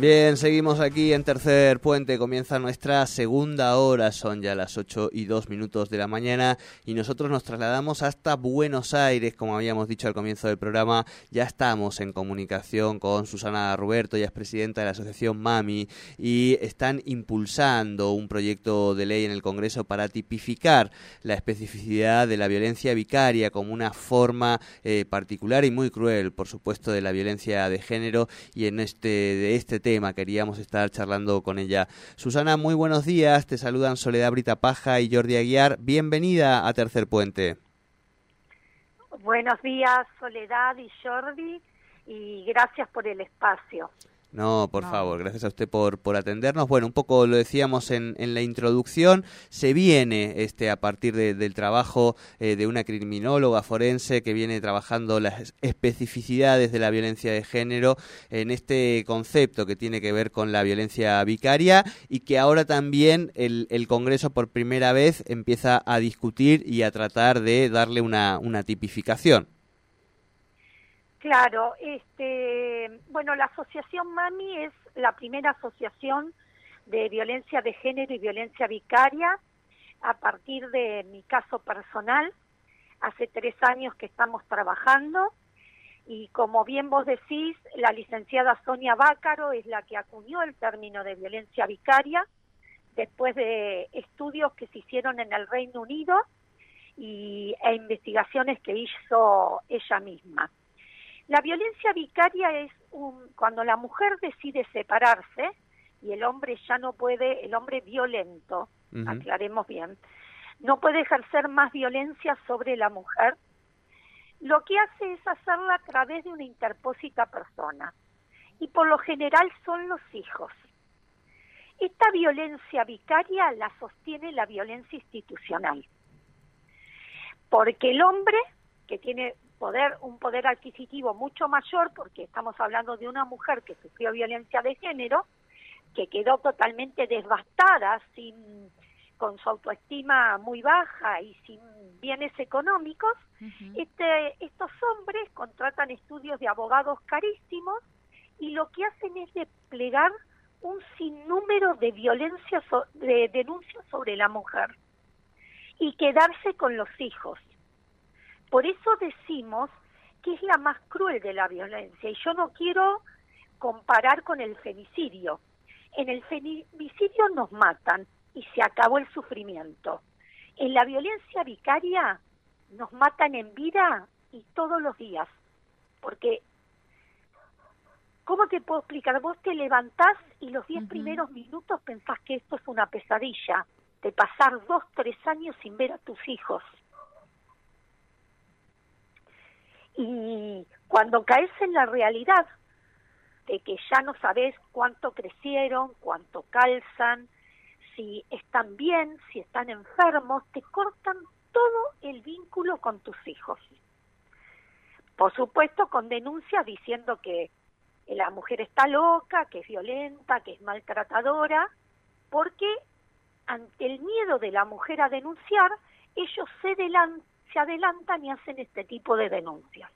Bien, seguimos aquí en Tercer Puente. Comienza nuestra segunda hora. Son ya las 8 y 2 minutos de la mañana y nosotros nos trasladamos hasta Buenos Aires. Como habíamos dicho al comienzo del programa, ya estamos en comunicación con Susana Roberto, ya es presidenta de la asociación MAMI y están impulsando un proyecto de ley en el Congreso para tipificar la especificidad de la violencia vicaria como una forma eh, particular y muy cruel, por supuesto, de la violencia de género y en este de este tema Queríamos estar charlando con ella. Susana, muy buenos días. Te saludan Soledad Brita Paja y Jordi Aguiar. Bienvenida a Tercer Puente. Buenos días, Soledad y Jordi, y gracias por el espacio. No, por favor, gracias a usted por, por atendernos. Bueno, un poco lo decíamos en, en la introducción, se viene este a partir del trabajo eh, de una criminóloga forense que viene trabajando las especificidades de la violencia de género en este concepto que tiene que ver con la violencia vicaria y que ahora también el, el Congreso por primera vez empieza a discutir y a tratar de darle una, una tipificación. Claro, este, bueno, la asociación MAMI es la primera asociación de violencia de género y violencia vicaria a partir de mi caso personal. Hace tres años que estamos trabajando y como bien vos decís, la licenciada Sonia Bácaro es la que acuñó el término de violencia vicaria después de estudios que se hicieron en el Reino Unido y, e investigaciones que hizo ella misma. La violencia vicaria es un, cuando la mujer decide separarse y el hombre ya no puede, el hombre violento, aclaremos bien, no puede ejercer más violencia sobre la mujer, lo que hace es hacerla a través de una interpósita persona. Y por lo general son los hijos. Esta violencia vicaria la sostiene la violencia institucional. Porque el hombre, que tiene poder, un poder adquisitivo mucho mayor, porque estamos hablando de una mujer que sufrió violencia de género, que quedó totalmente devastada, sin, con su autoestima muy baja y sin bienes económicos, este, estos hombres contratan estudios de abogados carísimos y lo que hacen es desplegar un sinnúmero de violencias, de denuncias sobre la mujer y quedarse con los hijos. Por eso decimos que es la más cruel de la violencia y yo no quiero comparar con el femicidio. En el femicidio nos matan y se acabó el sufrimiento. En la violencia vicaria nos matan en vida y todos los días. Porque, ¿cómo te puedo explicar? Vos te levantás y los diez primeros minutos pensás que esto es una pesadilla, de pasar dos, tres años sin ver a tus hijos. Y cuando caes en la realidad de que ya no sabes cuánto crecieron, cuánto calzan, si están bien, si están enfermos, te cortan todo el vínculo con tus hijos. Por supuesto, con denuncias diciendo que la mujer está loca, que es violenta, que es maltratadora, porque ante el miedo de la mujer a denunciar, ellos se, se adelantan y hacen este tipo de denuncias.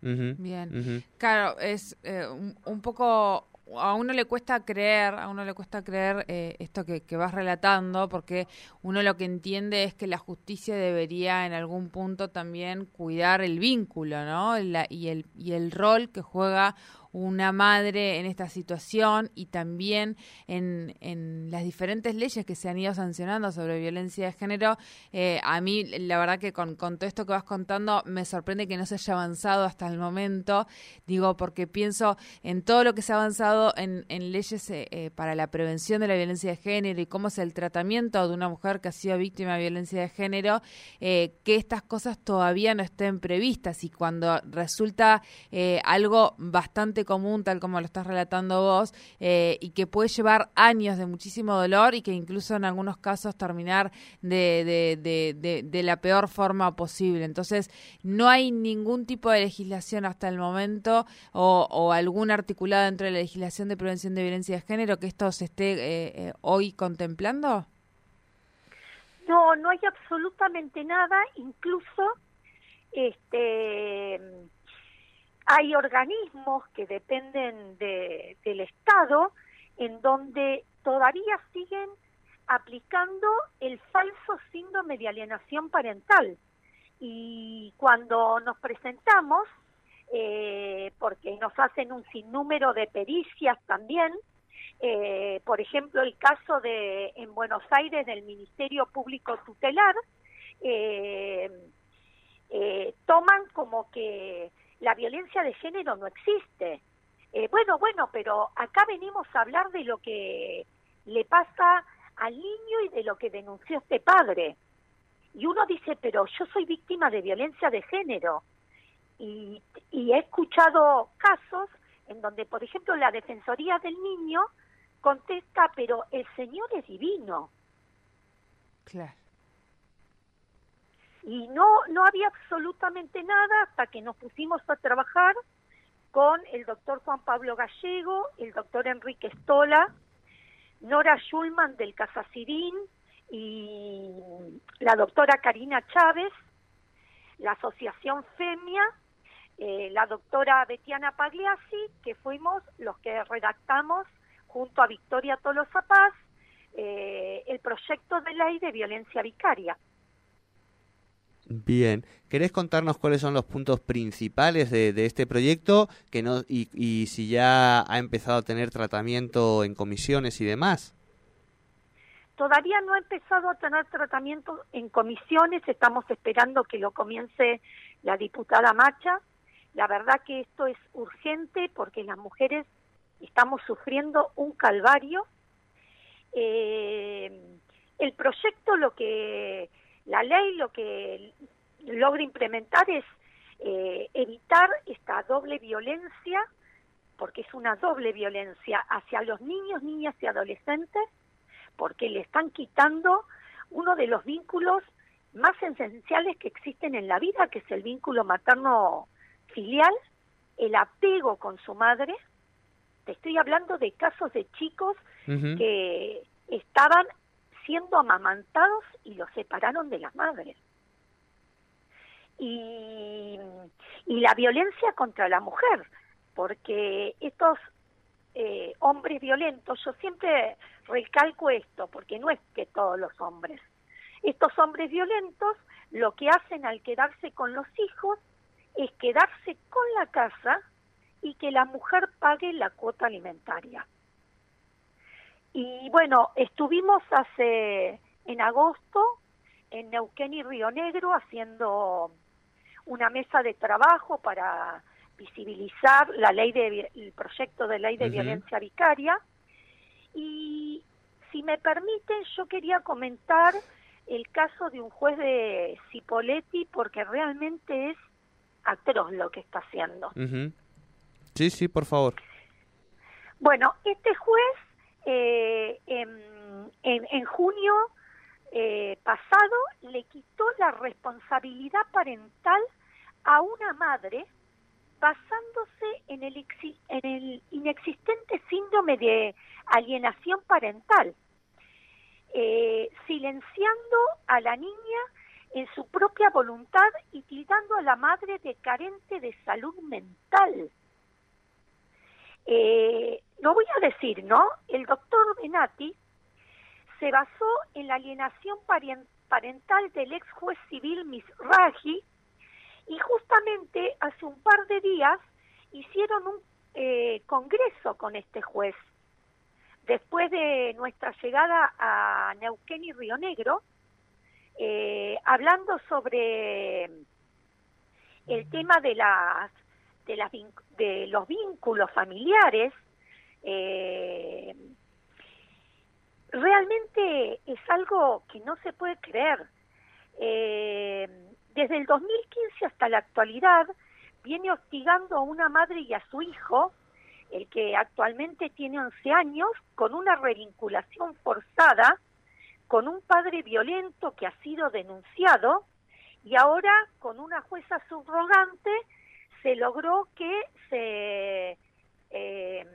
Bien, claro, es eh, un, poco, a uno le cuesta creer, a uno le cuesta creer eh, esto que, vas relatando, porque uno lo que entiende es que la justicia debería en algún punto también cuidar el vínculo, ¿no? y, el, y el rol que juega una madre en esta situación y también en, en las diferentes leyes que se han ido sancionando sobre violencia de género, eh, a mí la verdad que con, con todo esto que vas contando me sorprende que no se haya avanzado hasta el momento, digo, porque pienso en todo lo que se ha avanzado en, en leyes eh, eh, para la prevención de la violencia de género y cómo es el tratamiento de una mujer que ha sido víctima de violencia de género, que estas cosas todavía no estén previstas y cuando resulta algo bastante común, tal como lo estás relatando vos, y que puede llevar años de muchísimo dolor y que incluso en algunos casos terminar de, de, de, la peor forma posible. Entonces, no hay ningún tipo de legislación hasta el momento o, o algún articulado dentro de la legislación de prevención de violencia de género que esto se esté eh, eh, hoy contemplando. No, no hay absolutamente nada, incluso este hay organismos que dependen de, del Estado en donde todavía siguen aplicando el falso síndrome de alienación parental. Y cuando nos presentamos, eh, porque nos hacen un sinnúmero de pericias también, eh, por ejemplo, el caso de en Buenos Aires del Ministerio Público Tutelar, eh, toman como que la violencia de género no existe. bueno, bueno, pero acá venimos a hablar de lo que le pasa al niño y de lo que denunció este padre. Y uno dice, pero yo soy víctima de violencia de género. Y, he escuchado casos en donde, por ejemplo, la Defensoría del Niño contesta, pero el Señor es divino. Claro. Y no, no había absolutamente nada hasta que nos pusimos a trabajar con el doctor Juan Pablo Gallego, el doctor Enrique Stola, Nora Schulman del Casacirín y la doctora Karina Chávez, la asociación FEMIA, eh, la doctora Betiana Pagliasi, que fuimos los que redactamos junto a Victoria Tolosa Paz eh, el proyecto de ley de violencia vicaria. Bien, ¿querés contarnos cuáles son los puntos principales de, este proyecto que no, y, y, si ya ha empezado a tener tratamiento en comisiones y demás? Todavía no ha empezado a tener tratamiento en comisiones, estamos esperando que lo comience la diputada Macha. La verdad que esto es urgente porque las mujeres estamos sufriendo un calvario. Eh, el proyecto lo que la ley lo que logra implementar es eh, evitar esta doble violencia, porque es una doble violencia hacia los niños, niñas y adolescentes, porque le están quitando uno de los vínculos más esenciales que existen en la vida, que es el vínculo materno filial, el apego con su madre. Te estoy hablando de casos de chicos que estaban siendo amamantados y los separaron de las madres. Y, y la violencia contra la mujer, porque estos eh, hombres violentos, yo siempre recalco esto, porque no es que todos los hombres, estos hombres violentos lo que hacen al quedarse con los hijos es quedarse con la casa y que la mujer pague la cuota alimentaria. Y bueno, estuvimos hace en agosto en Neuquén y Río Negro haciendo una mesa de trabajo para visibilizar la ley de el proyecto de ley de violencia vicaria y si me permiten yo quería comentar el caso de un juez de Cipoletti porque realmente es atroz lo que está haciendo. Sí, sí, por favor. Bueno, este juez eh, en, en, junio eh, pasado le quitó la responsabilidad parental a una madre basándose en el, en el inexistente síndrome de alienación parental, eh, silenciando a la niña en su propia voluntad y tildando a la madre de carente de salud mental. Eh, no voy a decir, ¿no? El doctor Benati se basó en la alienación parental del ex juez civil Misraji y justamente hace un par de días hicieron un eh, congreso con este juez. Después de nuestra llegada a Neuquén y Río Negro, eh, hablando sobre el tema de las de, las, de los vínculos familiares, eh, realmente es algo que no se puede creer. Eh, desde el 2015 hasta la actualidad viene hostigando a una madre y a su hijo, el que actualmente tiene 11 años, con una revinculación forzada con un padre violento que ha sido denunciado y ahora con una jueza subrogante se logró que se eh,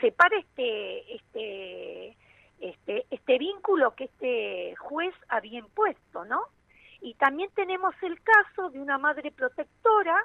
separe este, este, este, este vínculo que este juez había impuesto, ¿no? Y también tenemos el caso de una madre protectora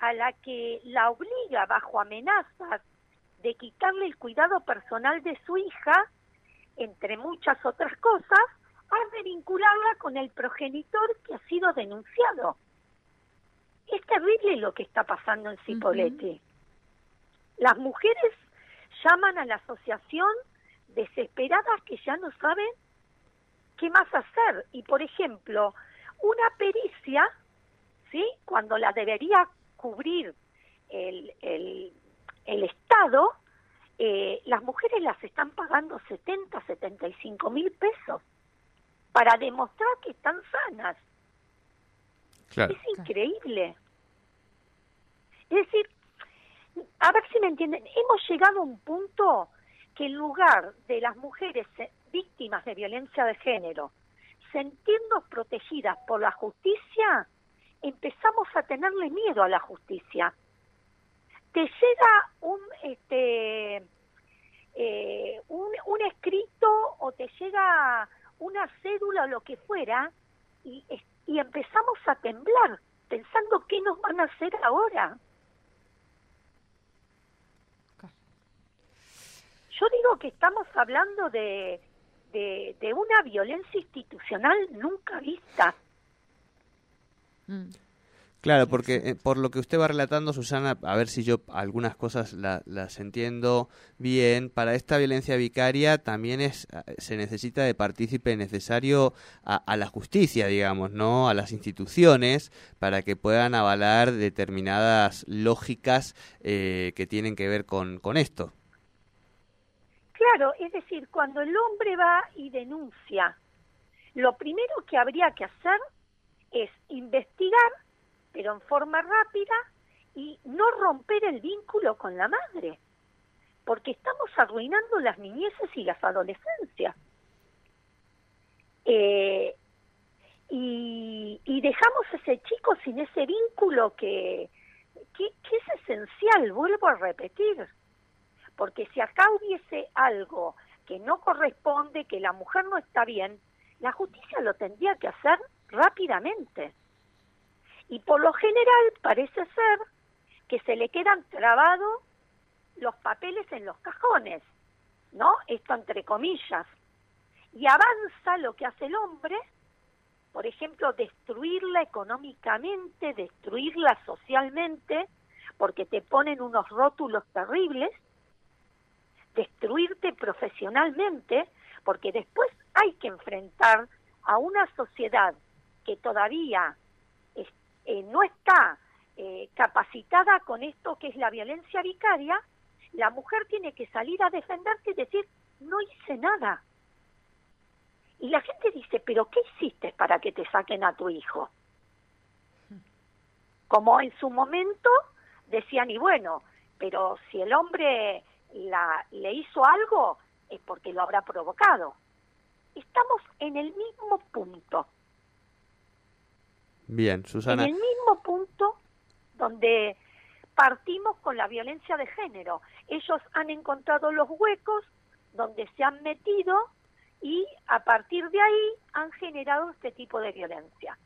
a la que la obliga bajo amenazas de quitarle el cuidado personal de su hija, entre muchas otras cosas, a revincularla con el progenitor que ha sido denunciado. Es terrible lo que está pasando en Cipolletti. Las mujeres llaman a la asociación desesperadas que ya no saben qué más hacer. Y, por ejemplo, una pericia, ¿sí? Cuando la debería cubrir el, el, el Estado, eh, las mujeres las están pagando 70, 75 mil pesos para demostrar que están sanas. Es increíble. Es decir, a ver si me entienden, hemos llegado a un punto que en lugar de las mujeres víctimas de violencia de género sentirnos protegidas por la justicia, empezamos a tenerle miedo a la justicia. Te llega un este eh, un, un escrito o te llega una cédula o lo que fuera y, y empezamos a temblar pensando qué nos van a hacer ahora. Yo digo que estamos hablando de, de, una violencia institucional nunca vista. Mm. Claro, porque eh, por lo que usted va relatando, Susana, a ver si yo algunas cosas las entiendo bien, para esta violencia vicaria también es eh, se necesita de partícipe necesario a, la justicia, digamos, ¿no? A las instituciones para que puedan avalar determinadas lógicas eh, que tienen que ver con, con esto. Claro, es decir, cuando el hombre va y denuncia, lo primero que habría que hacer es investigar pero en forma rápida y no romper el vínculo con la madre, porque estamos arruinando las niñeces y las adolescencias. Eh, y, y, dejamos a ese chico sin ese vínculo que, que, que es esencial, vuelvo a repetir, porque si acá hubiese algo que no corresponde, que la mujer no está bien, la justicia lo tendría que hacer rápidamente. Y por lo general parece ser que se le quedan trabados los papeles en los cajones, ¿no? Esto entre comillas. Y avanza lo que hace el hombre, por ejemplo, destruirla económicamente, destruirla socialmente, porque te ponen unos rótulos terribles, destruirte profesionalmente, porque después hay que enfrentar a una sociedad que todavía eh, no está eh, capacitada con esto que es la violencia vicaria, la mujer tiene que salir a defenderse y decir, no hice nada. Y la gente dice, pero ¿qué hiciste para que te saquen a tu hijo? Como en su momento decían, y bueno, pero si el hombre la, le hizo algo, es porque lo habrá provocado. Estamos en el mismo punto. Bien, Susana. En el mismo punto donde partimos con la violencia de género. Ellos han encontrado los huecos donde se han metido y a partir de ahí han generado este tipo de violencia.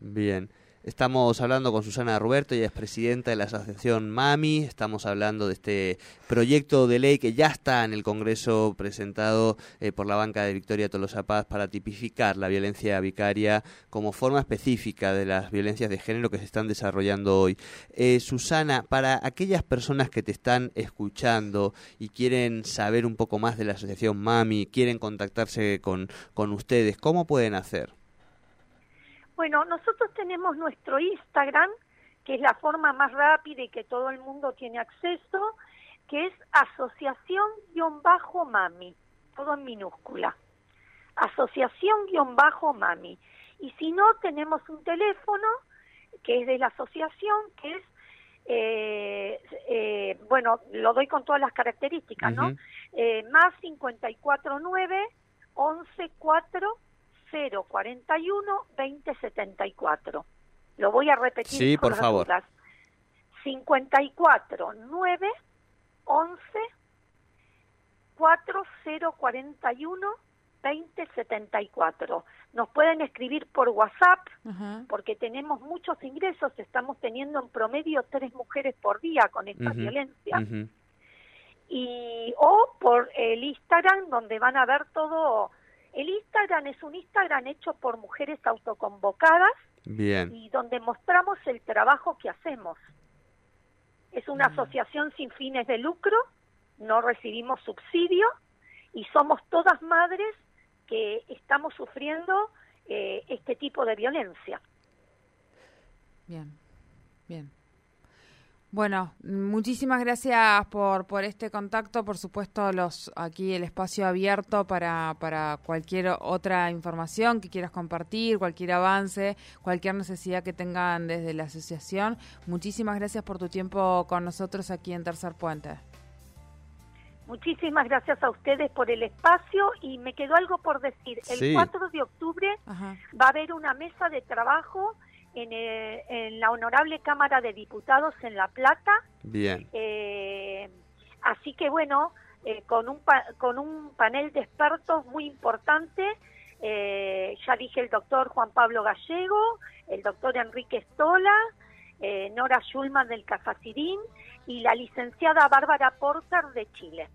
Bien. Estamos hablando con Susana Roberto, ella es presidenta de la asociación MAMI, estamos hablando de este proyecto de ley que ya está en el Congreso presentado eh, por la banca de Victoria Tolosa Paz para tipificar la violencia vicaria como forma específica de las violencias de género que se están desarrollando hoy. Eh, Susana, para aquellas personas que te están escuchando y quieren saber un poco más de la asociación MAMI, quieren contactarse con, con ustedes, ¿cómo pueden hacer? Bueno, nosotros tenemos nuestro Instagram, que es la forma más rápida y que todo el mundo tiene acceso, que es asociación-mami, todo en minúscula. Asociación-mami. Y si no, tenemos un teléfono que es de la asociación, que es, eh, eh, bueno, lo doy con todas las características, ¿no? Eh, más 549 114 041 2074. Lo voy a repetir. Sí, por favor. 54 9 11 4041 2074. Nos pueden escribir por WhatsApp porque tenemos muchos ingresos, estamos teniendo en promedio tres mujeres por día con esta violencia. Y o por el Instagram donde van a ver todo el Instagram es un Instagram hecho por mujeres autoconvocadas Bien. y donde mostramos el trabajo que hacemos. Es una Mm. asociación sin fines de lucro, no recibimos subsidio y somos todas madres que estamos sufriendo eh, este tipo de violencia. Bien, bien. Bueno, muchísimas gracias por, por este contacto. Por supuesto, los aquí el espacio abierto para, para cualquier otra información que quieras compartir, cualquier avance, cualquier necesidad que tengan desde la asociación. Muchísimas gracias por tu tiempo con nosotros aquí en Tercer Puente. Muchísimas gracias a ustedes por el espacio y me quedó algo por decir. El Sí. 4 de octubre Ajá. va a haber una mesa de trabajo en, eh, en la Honorable Cámara de Diputados en La Plata. Bien. Eh, así que bueno, eh, con, un pa- con un panel de expertos muy importante, eh, ya dije el doctor Juan Pablo Gallego, el doctor Enrique Stola, eh, Nora Schulman del Cafacirín y la licenciada Bárbara Porter de Chile.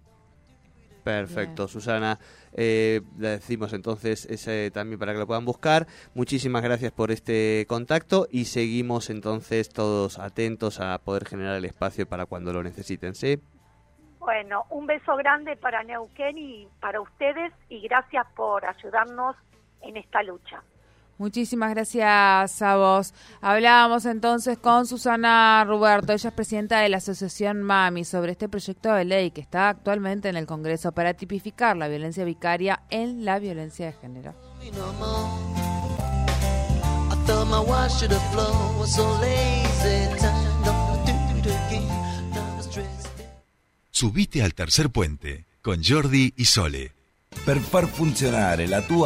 Perfecto, Susana. Eh, le decimos entonces ese también para que lo puedan buscar. Muchísimas gracias por este contacto y seguimos entonces todos atentos a poder generar el espacio para cuando lo necesiten, ¿sí? Bueno, un beso grande para Neuquén y para ustedes y gracias por ayudarnos en esta lucha. Muchísimas gracias a vos. Hablábamos entonces con Susana Ruberto, ella es presidenta de la Asociación MAMI, sobre este proyecto de ley que está actualmente en el Congreso para tipificar la violencia vicaria en la violencia de género. Subite al tercer puente con Jordi y Sole. Per far funzionare la tua